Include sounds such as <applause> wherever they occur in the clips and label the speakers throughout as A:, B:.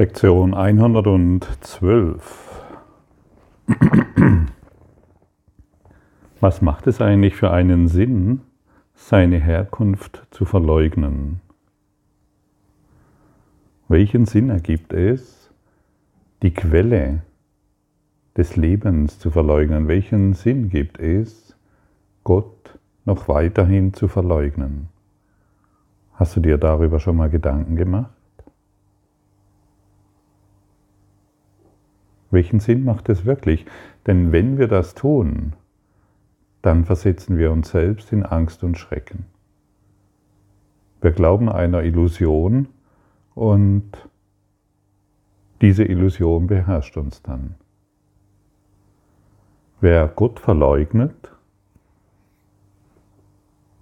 A: Lektion 112. <clears throat> Was macht es eigentlich für einen Sinn, seine Herkunft zu verleugnen? Welchen Sinn ergibt es, die Quelle des Lebens zu verleugnen? Welchen Sinn gibt es, Gott noch weiterhin zu verleugnen? Hast du dir darüber schon mal Gedanken gemacht? Welchen Sinn macht es wirklich? Denn wenn wir das tun, dann versetzen wir uns selbst in Angst und Schrecken. Wir glauben einer Illusion und diese Illusion beherrscht uns dann. Wer Gott verleugnet,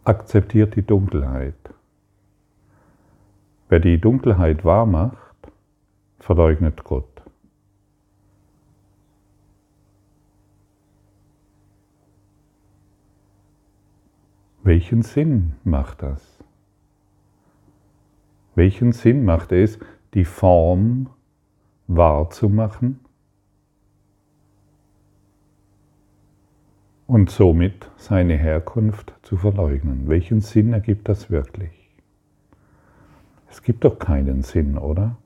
A: akzeptiert die Dunkelheit. Wer die Dunkelheit wahrmacht, verleugnet Gott. Welchen Sinn macht das? Welchen Sinn macht es, die Form wahrzumachen und somit seine Herkunft zu verleugnen? Welchen Sinn ergibt das wirklich? Es gibt doch keinen Sinn, oder?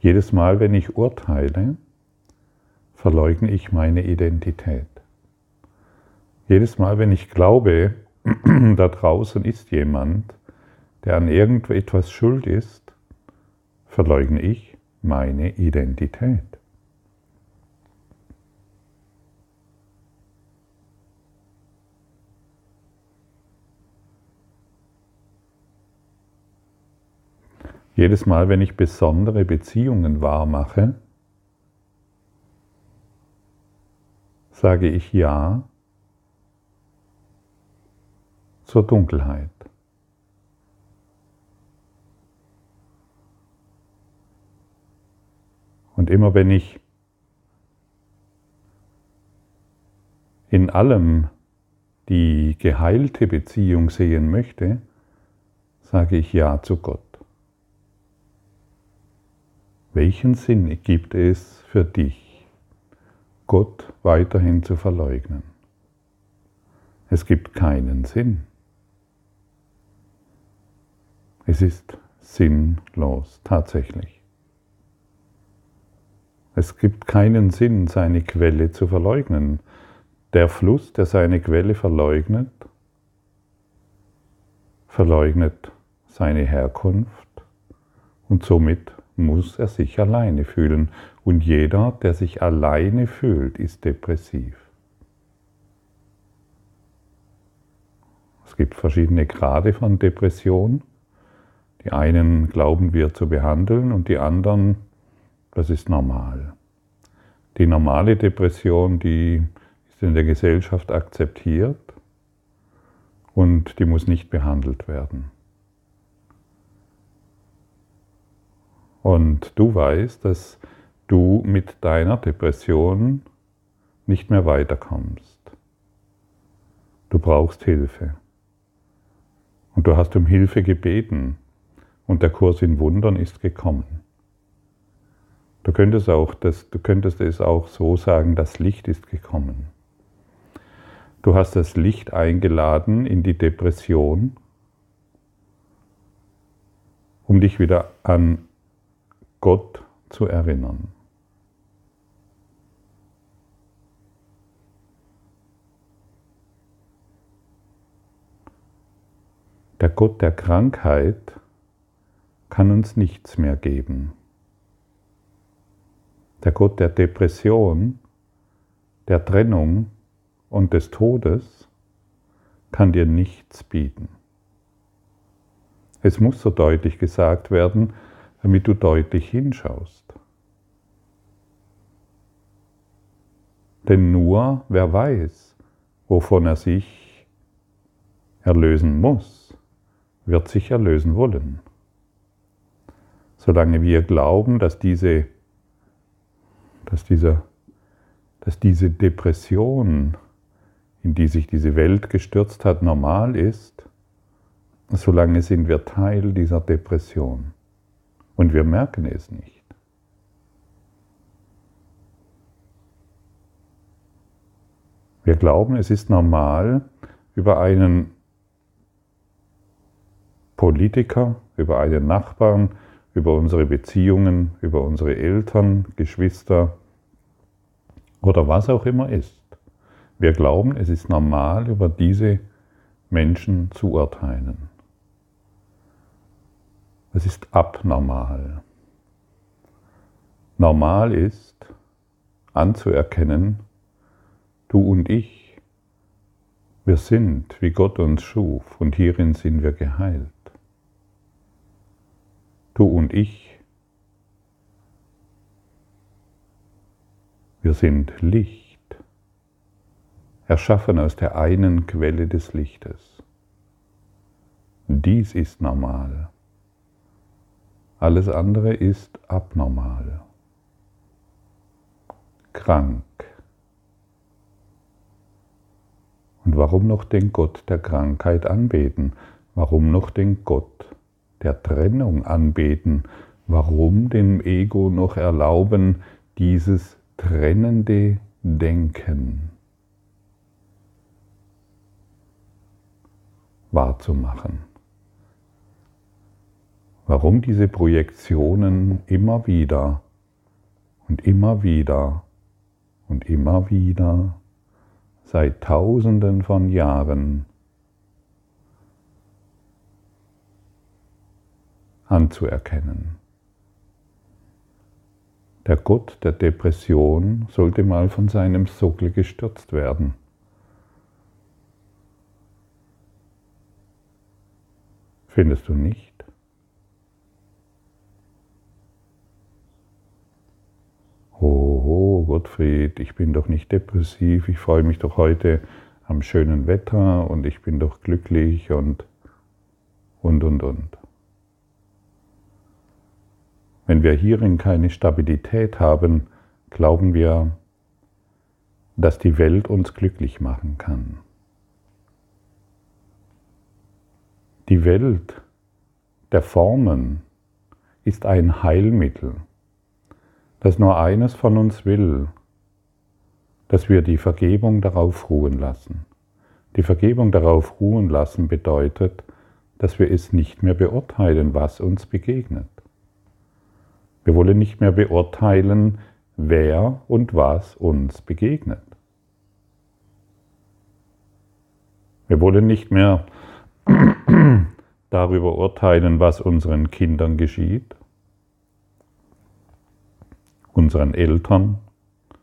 A: Jedes Mal, wenn ich urteile, verleugne ich meine Identität. Jedes Mal, wenn ich glaube, <clears throat> da draußen ist jemand, der an irgendetwas schuld ist, verleugne ich meine Identität. Jedes Mal, wenn ich besondere Beziehungen wahrmache, sage ich Ja zur Dunkelheit. Und immer wenn ich in allem die geheilte Beziehung sehen möchte, sage ich Ja zu Gott. Welchen Sinn gibt es für dich, Gott weiterhin zu verleugnen? Es gibt keinen Sinn. Es ist sinnlos, tatsächlich. Es gibt keinen Sinn, seine Quelle zu verleugnen. Der Fluss, der seine Quelle verleugnet, verleugnet seine Herkunft und somit muss er sich alleine fühlen. Und jeder, der sich alleine fühlt, ist depressiv. Es gibt verschiedene Grade von Depression. Die einen glauben wir zu behandeln und die anderen, das ist normal. Die normale Depression, die ist in der Gesellschaft akzeptiert und die muss nicht behandelt werden. Und du weißt, dass du mit deiner Depression nicht mehr weiterkommst. Du brauchst Hilfe. Und du hast um Hilfe gebeten und der Kurs in Wundern ist gekommen. Du könntest, auch das, du könntest es auch so sagen, das Licht ist gekommen. Du hast das Licht eingeladen in die Depression, um dich wieder an Gott zu erinnern. Der Gott der Krankheit kann uns nichts mehr geben. Der Gott der Depression, der Trennung und des Todes kann dir nichts bieten. Es muss so deutlich gesagt werden, damit du deutlich hinschaust. Denn nur wer weiß, wovon er sich erlösen muss, wird sich erlösen wollen. Solange wir glauben, dass diese, dass dieser, dass diese Depression, in die sich diese Welt gestürzt hat, normal ist, solange sind wir Teil dieser Depression. Und wir merken es nicht. Wir glauben, es ist normal, über einen Politiker, über einen Nachbarn, über unsere Beziehungen, über unsere Eltern, Geschwister oder was auch immer ist. Wir glauben, es ist normal, über diese Menschen zu urteilen. Es ist abnormal. Normal ist anzuerkennen, du und ich, wir sind, wie Gott uns schuf, und hierin sind wir geheilt. Du und ich, wir sind Licht, erschaffen aus der einen Quelle des Lichtes. Dies ist normal. Alles andere ist abnormal, krank. Und warum noch den Gott der Krankheit anbeten? Warum noch den Gott der Trennung anbeten? Warum dem Ego noch erlauben, dieses trennende Denken wahrzumachen? warum diese Projektionen immer wieder und immer wieder und immer wieder seit Tausenden von Jahren anzuerkennen. Der Gott der Depression sollte mal von seinem Sockel gestürzt werden. Findest du nicht? oh Gottfried, ich bin doch nicht depressiv, ich freue mich doch heute am schönen Wetter und ich bin doch glücklich und, und, und, und. Wenn wir hierin keine Stabilität haben, glauben wir, dass die Welt uns glücklich machen kann. Die Welt der Formen ist ein Heilmittel dass nur eines von uns will, dass wir die Vergebung darauf ruhen lassen. Die Vergebung darauf ruhen lassen bedeutet, dass wir es nicht mehr beurteilen, was uns begegnet. Wir wollen nicht mehr beurteilen, wer und was uns begegnet. Wir wollen nicht mehr <clears throat> darüber urteilen, was unseren Kindern geschieht, unseren Eltern,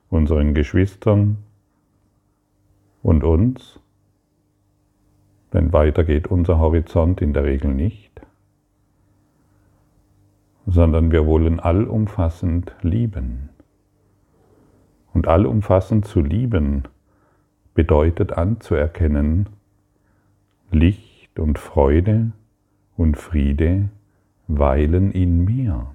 A: unseren Geschwistern und uns, denn weiter geht unser Horizont in der Regel nicht, sondern wir wollen allumfassend lieben. Und allumfassend zu lieben bedeutet anzuerkennen, Licht und Freude und Friede weilen in mir.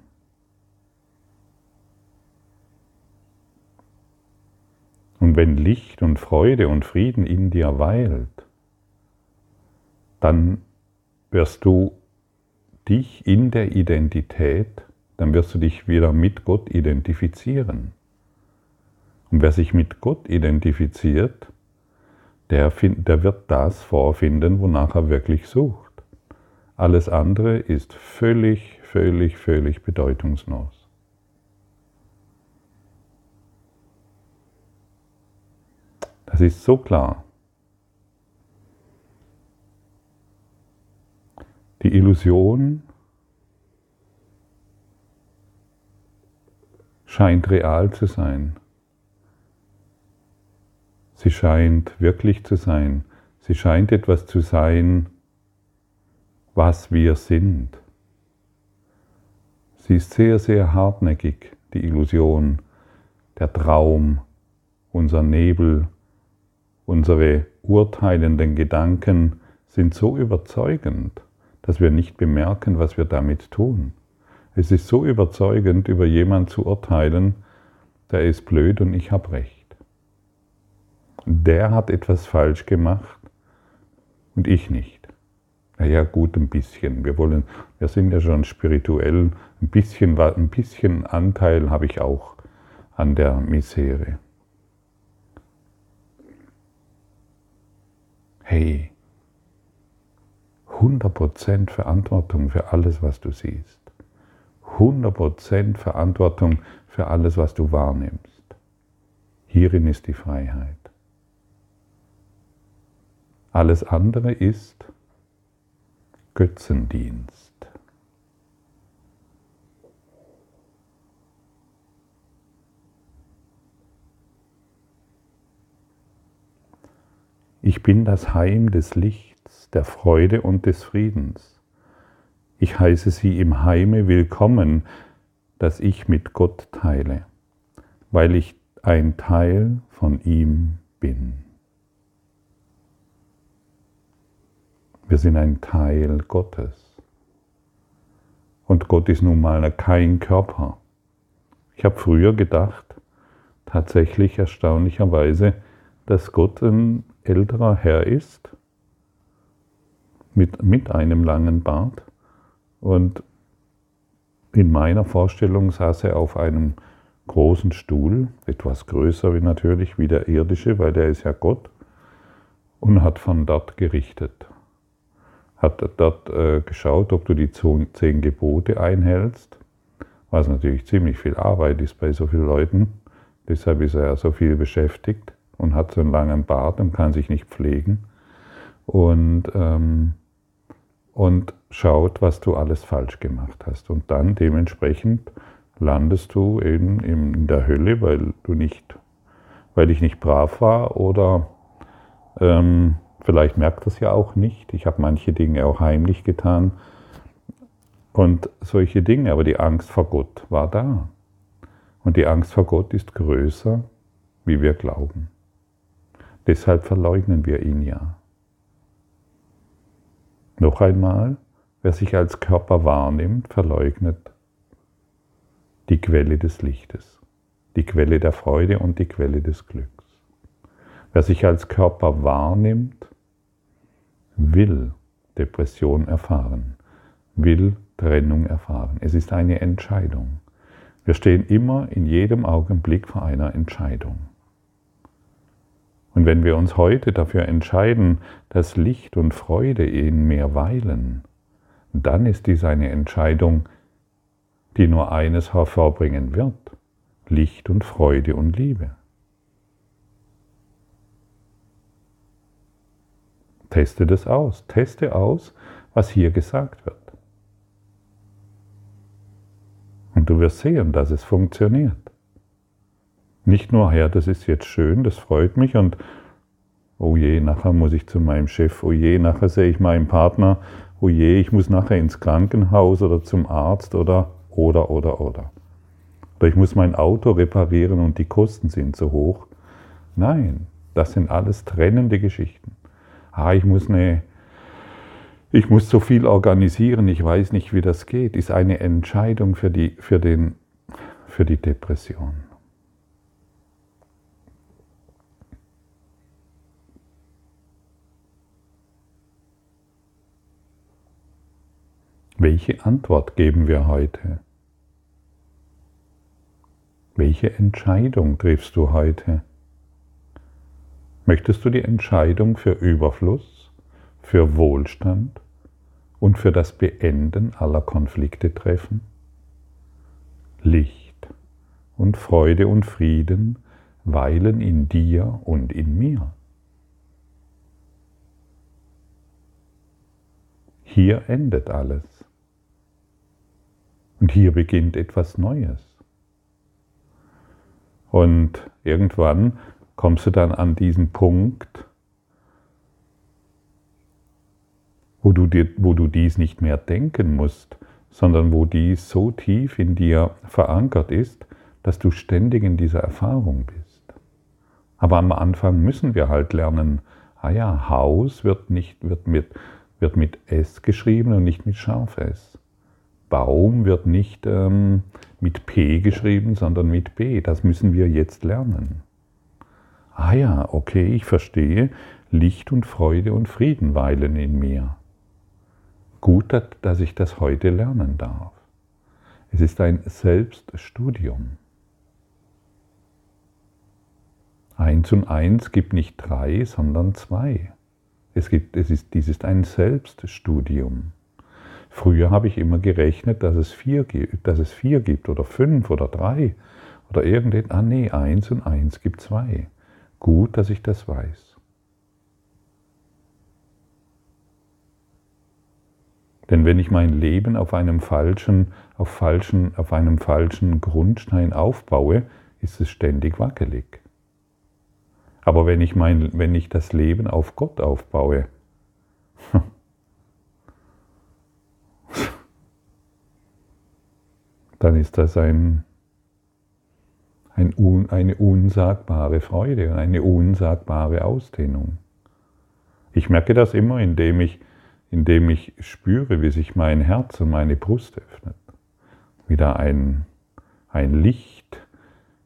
A: Und wenn Licht und Freude und Frieden in dir weilt, dann wirst du dich in der Identität, dann wirst du dich wieder mit Gott identifizieren. Und wer sich mit Gott identifiziert, der, find, der wird das vorfinden, wonach er wirklich sucht. Alles andere ist völlig, völlig, völlig bedeutungslos. Das ist so klar. Die Illusion scheint real zu sein. Sie scheint wirklich zu sein. Sie scheint etwas zu sein, was wir sind. Sie ist sehr, sehr hartnäckig, die Illusion, der Traum, unser Nebel, Unsere urteilenden Gedanken sind so überzeugend, dass wir nicht bemerken, was wir damit tun. Es ist so überzeugend, über jemanden zu urteilen, der ist blöd und ich habe recht. Der hat etwas falsch gemacht und ich nicht. Naja, gut, ein bisschen. Wir wollen, wir sind ja schon spirituell. Ein bisschen, ein bisschen Anteil habe ich auch an der Misere. Hey, 100% Verantwortung für alles, was du siehst. 100% Verantwortung für alles, was du wahrnimmst. Hierin ist die Freiheit. Alles andere ist Götzendienst. Ich bin das Heim des Lichts, der Freude und des Friedens. Ich heiße Sie im Heime willkommen, das ich mit Gott teile, weil ich ein Teil von ihm bin. Wir sind ein Teil Gottes. Und Gott ist nun mal kein Körper. Ich habe früher gedacht, tatsächlich erstaunlicherweise, dass Gott ein älterer Herr ist, mit, mit einem langen Bart. Und in meiner Vorstellung saß er auf einem großen Stuhl, etwas größer wie natürlich wie der irdische, weil der ist ja Gott, und hat von dort gerichtet hat dort äh, geschaut, ob du die zehn Gebote einhältst, was natürlich ziemlich viel Arbeit ist bei so vielen Leuten. Deshalb ist er ja so viel beschäftigt und hat so einen langen Bart und kann sich nicht pflegen. Und, ähm, und schaut, was du alles falsch gemacht hast. Und dann dementsprechend landest du eben in der Hölle, weil du nicht, weil ich nicht brav war oder ähm, Vielleicht merkt das ja auch nicht. Ich habe manche Dinge auch heimlich getan. Und solche Dinge, aber die Angst vor Gott war da. Und die Angst vor Gott ist größer, wie wir glauben. Deshalb verleugnen wir ihn ja. Noch einmal, wer sich als Körper wahrnimmt, verleugnet die Quelle des Lichtes, die Quelle der Freude und die Quelle des Glücks. Wer sich als Körper wahrnimmt, will Depression erfahren, will Trennung erfahren. Es ist eine Entscheidung. Wir stehen immer in jedem Augenblick vor einer Entscheidung. Und wenn wir uns heute dafür entscheiden, dass Licht und Freude in mir weilen, dann ist dies eine Entscheidung, die nur eines hervorbringen wird, Licht und Freude und Liebe. Teste das aus. Teste aus, was hier gesagt wird. Und du wirst sehen, dass es funktioniert. Nicht nur, Herr, das ist jetzt schön, das freut mich und oh je, nachher muss ich zu meinem Chef, oh je, nachher sehe ich meinen Partner, oh je, ich muss nachher ins Krankenhaus oder zum Arzt oder, oder, oder, oder. Oder ich muss mein Auto reparieren und die Kosten sind so hoch. Nein, das sind alles trennende Geschichten ah, ich muss eine, ich muss so viel organisieren, ich weiß nicht, wie das geht, ist eine Entscheidung für die, für den, für die Depression. Welche Antwort geben wir heute? Welche Entscheidung triffst du heute? Möchtest du die Entscheidung für Überfluss, für Wohlstand und für das Beenden aller Konflikte treffen? Licht und Freude und Frieden weilen in dir und in mir. Hier endet alles. Und hier beginnt etwas Neues. Und irgendwann kommst du dann an diesen Punkt, wo du, dir, wo du dies nicht mehr denken musst, sondern wo dies so tief in dir verankert ist, dass du ständig in dieser Erfahrung bist. Aber am Anfang müssen wir halt lernen, ah ja, Haus wird, nicht, wird, mit, wird mit S geschrieben und nicht mit scharf S. Baum wird nicht ähm, mit P geschrieben, sondern mit B. Das müssen wir jetzt lernen ah ja, okay, ich verstehe, Licht und Freude und Frieden weilen in mir. Gut, dass ich das heute lernen darf. Es ist ein Selbststudium. Eins und eins gibt nicht drei, sondern zwei. Es, gibt, es ist, dies ist ein Selbststudium. Früher habe ich immer gerechnet, dass es vier gibt, dass es vier gibt oder fünf oder drei oder irgendetwas. Ah nee, eins und eins gibt zwei. Gut, dass ich das weiß. Denn wenn ich mein Leben auf einem falschen, auf falschen, auf einem falschen Grundstein aufbaue, ist es ständig wackelig. Aber wenn ich, mein, wenn ich das Leben auf Gott aufbaue, <laughs> dann ist das ein, ein, eine unsagbare Freude und eine unsagbare Ausdehnung. Ich merke das immer, indem ich, indem ich spüre, wie sich mein Herz und meine Brust öffnet. Wieder ein, ein Licht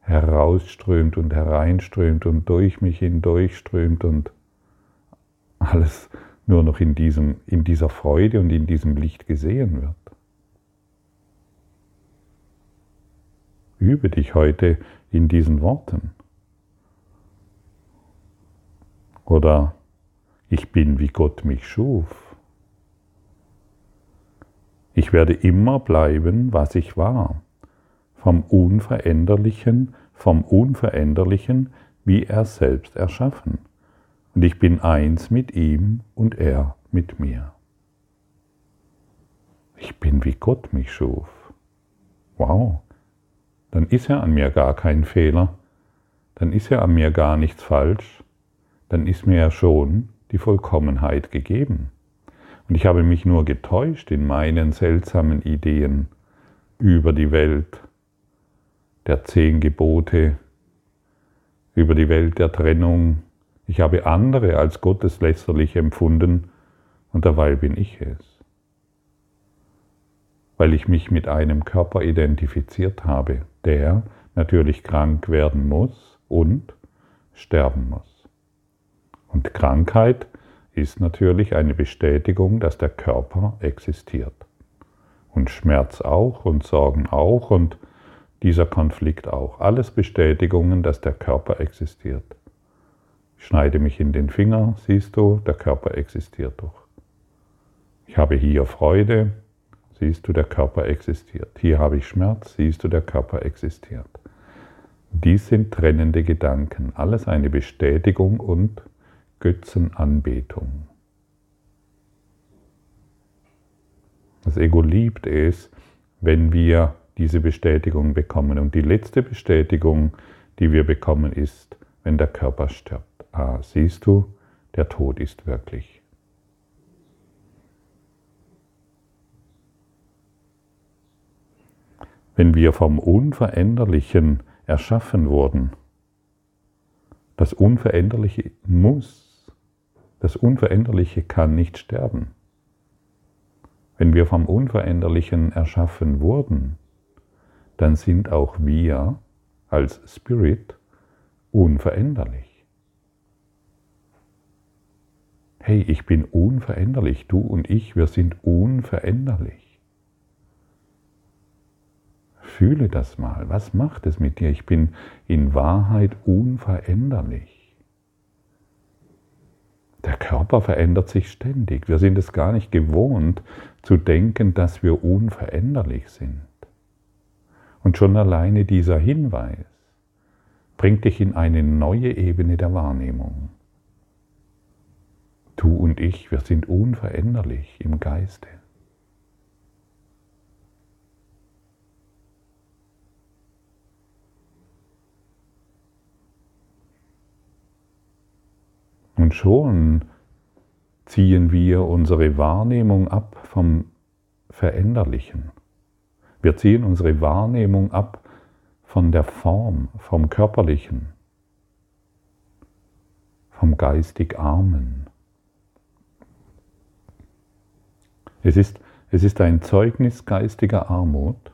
A: herausströmt und hereinströmt und durch mich hindurchströmt und alles nur noch in, diesem, in dieser Freude und in diesem Licht gesehen wird. Übe dich heute in diesen Worten. Oder ich bin, wie Gott mich schuf. Ich werde immer bleiben, was ich war, vom Unveränderlichen vom Unveränderlichen wie er selbst erschaffen. Und ich bin eins mit ihm und er mit mir. Ich bin wie Gott mich schuf. Wow, dann ist ja an mir gar kein Fehler, dann ist ja an mir gar nichts falsch, dann ist mir ja schon die Vollkommenheit gegeben. Und ich habe mich nur getäuscht in meinen seltsamen Ideen über die Welt, der zehn Gebote, über die Welt der Trennung. Ich habe andere als gotteslästerlich empfunden und dabei bin ich es. Weil ich mich mit einem Körper identifiziert habe, der natürlich krank werden muss und sterben muss. Und Krankheit ist natürlich eine Bestätigung, dass der Körper existiert. Und Schmerz auch und Sorgen auch und dieser Konflikt auch. Alles Bestätigungen, dass der Körper existiert. Ich schneide mich in den Finger, siehst du, der Körper existiert doch. Ich habe hier Freude, siehst du, der Körper existiert. Hier habe ich Schmerz, siehst du, der Körper existiert. Dies sind trennende Gedanken, alles eine Bestätigung und Götzenanbetung. Das Ego liebt es, wenn wir diese Bestätigung bekommen. Und die letzte Bestätigung, die wir bekommen, ist, wenn der Körper stirbt. Ah, siehst du, der Tod ist wirklich. Wenn wir vom Unveränderlichen erschaffen wurden, das Unveränderliche muss, das Unveränderliche kann nicht sterben. Wenn wir vom Unveränderlichen erschaffen wurden, dann sind auch wir als Spirit unveränderlich. Hey, ich bin unveränderlich, du und ich, wir sind unveränderlich. Fühle das mal, was macht es mit dir? Ich bin in Wahrheit unveränderlich. Der Körper verändert sich ständig. Wir sind es gar nicht gewohnt zu denken, dass wir unveränderlich sind. Und schon alleine dieser Hinweis bringt dich in eine neue Ebene der Wahrnehmung. Du und ich, wir sind unveränderlich im Geiste. Und schon ziehen wir unsere Wahrnehmung ab vom Veränderlichen. Wir ziehen unsere Wahrnehmung ab von der Form, vom Körperlichen, vom geistig Armen. Es ist, es ist ein Zeugnis geistiger Armut,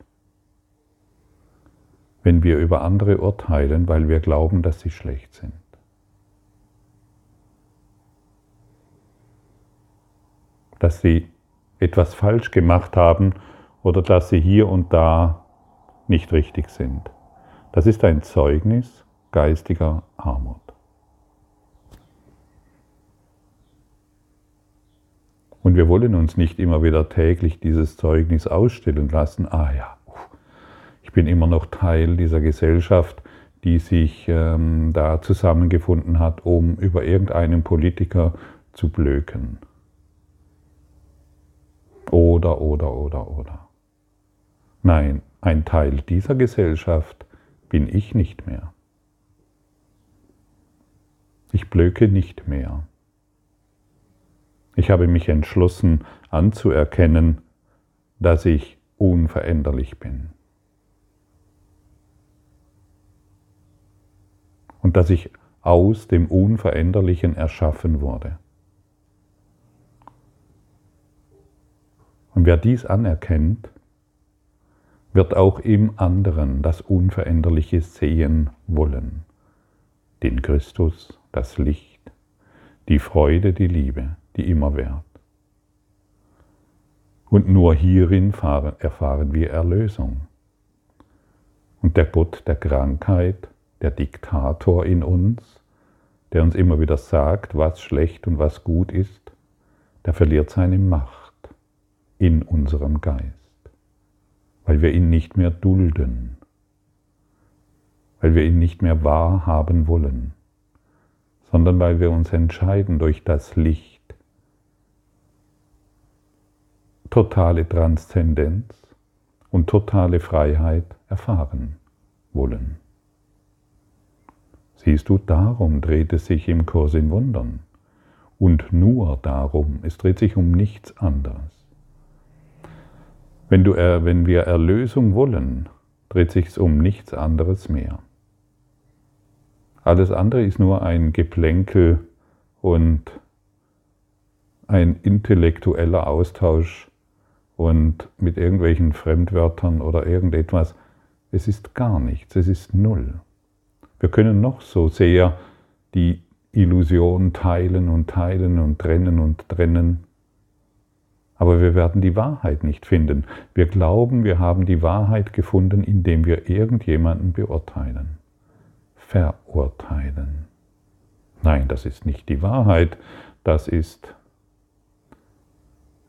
A: wenn wir über andere urteilen, weil wir glauben, dass sie schlecht sind. Dass sie etwas falsch gemacht haben oder dass sie hier und da nicht richtig sind. Das ist ein Zeugnis geistiger Armut. Und wir wollen uns nicht immer wieder täglich dieses Zeugnis ausstellen lassen. Ah ja, ich bin immer noch Teil dieser Gesellschaft, die sich ähm, da zusammengefunden hat, um über irgendeinen Politiker zu blöken. Oder, oder, oder, oder. Nein, ein Teil dieser Gesellschaft bin ich nicht mehr. Ich blöke nicht mehr. Ich habe mich entschlossen anzuerkennen, dass ich unveränderlich bin. Und dass ich aus dem Unveränderlichen erschaffen wurde. Wer dies anerkennt, wird auch im anderen das Unveränderliche sehen wollen. Den Christus, das Licht, die Freude, die Liebe die immer währt. Und nur hierin erfahren wir Erlösung. Und der Gott der Krankheit, der Diktator in uns, der uns immer wieder sagt, was schlecht und was gut ist, der verliert seine Macht in unserem Geist, weil wir ihn nicht mehr dulden, weil wir ihn nicht mehr wahrhaben wollen, sondern weil wir uns entscheiden durch das Licht, totale Transzendenz und totale Freiheit erfahren wollen. Siehst du, darum dreht es sich im Kurs in Wundern. Und nur darum, es dreht sich um nichts anderes. Wenn, du, wenn wir Erlösung wollen, dreht sich um nichts anderes mehr. Alles andere ist nur ein Geplänkel und ein intellektueller Austausch und mit irgendwelchen Fremdwörtern oder irgendetwas. Es ist gar nichts, es ist null. Wir können noch so sehr die Illusion teilen und teilen und trennen und trennen, aber wir werden die Wahrheit nicht finden. Wir glauben, wir haben die Wahrheit gefunden, indem wir irgendjemanden beurteilen, verurteilen. Nein, das ist nicht die Wahrheit, das ist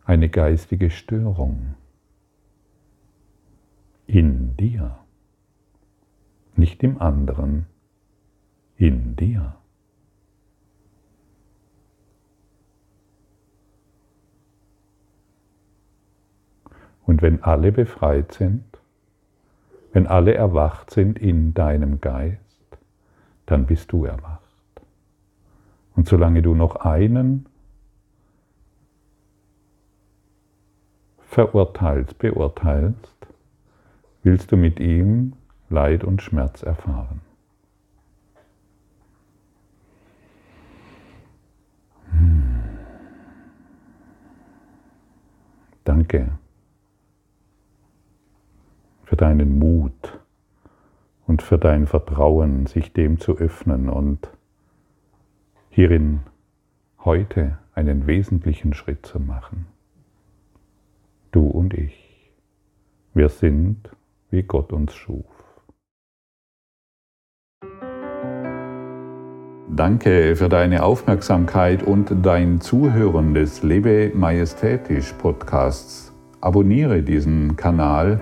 A: eine geistige Störung in dir, nicht im anderen, in dir. Und wenn alle befreit sind, wenn alle erwacht sind in deinem Geist, dann bist du erwacht. Und solange du noch einen verurteilst, beurteilst, willst du mit ihm Leid und Schmerz erfahren. Hm. Danke für deinen Mut und für dein Vertrauen, sich dem zu öffnen und hierin heute einen wesentlichen Schritt zu machen du und ich. Wir sind, wie Gott uns schuf. Danke für deine Aufmerksamkeit und dein Zuhören des Lebe Majestätisch Podcasts. Abonniere diesen Kanal,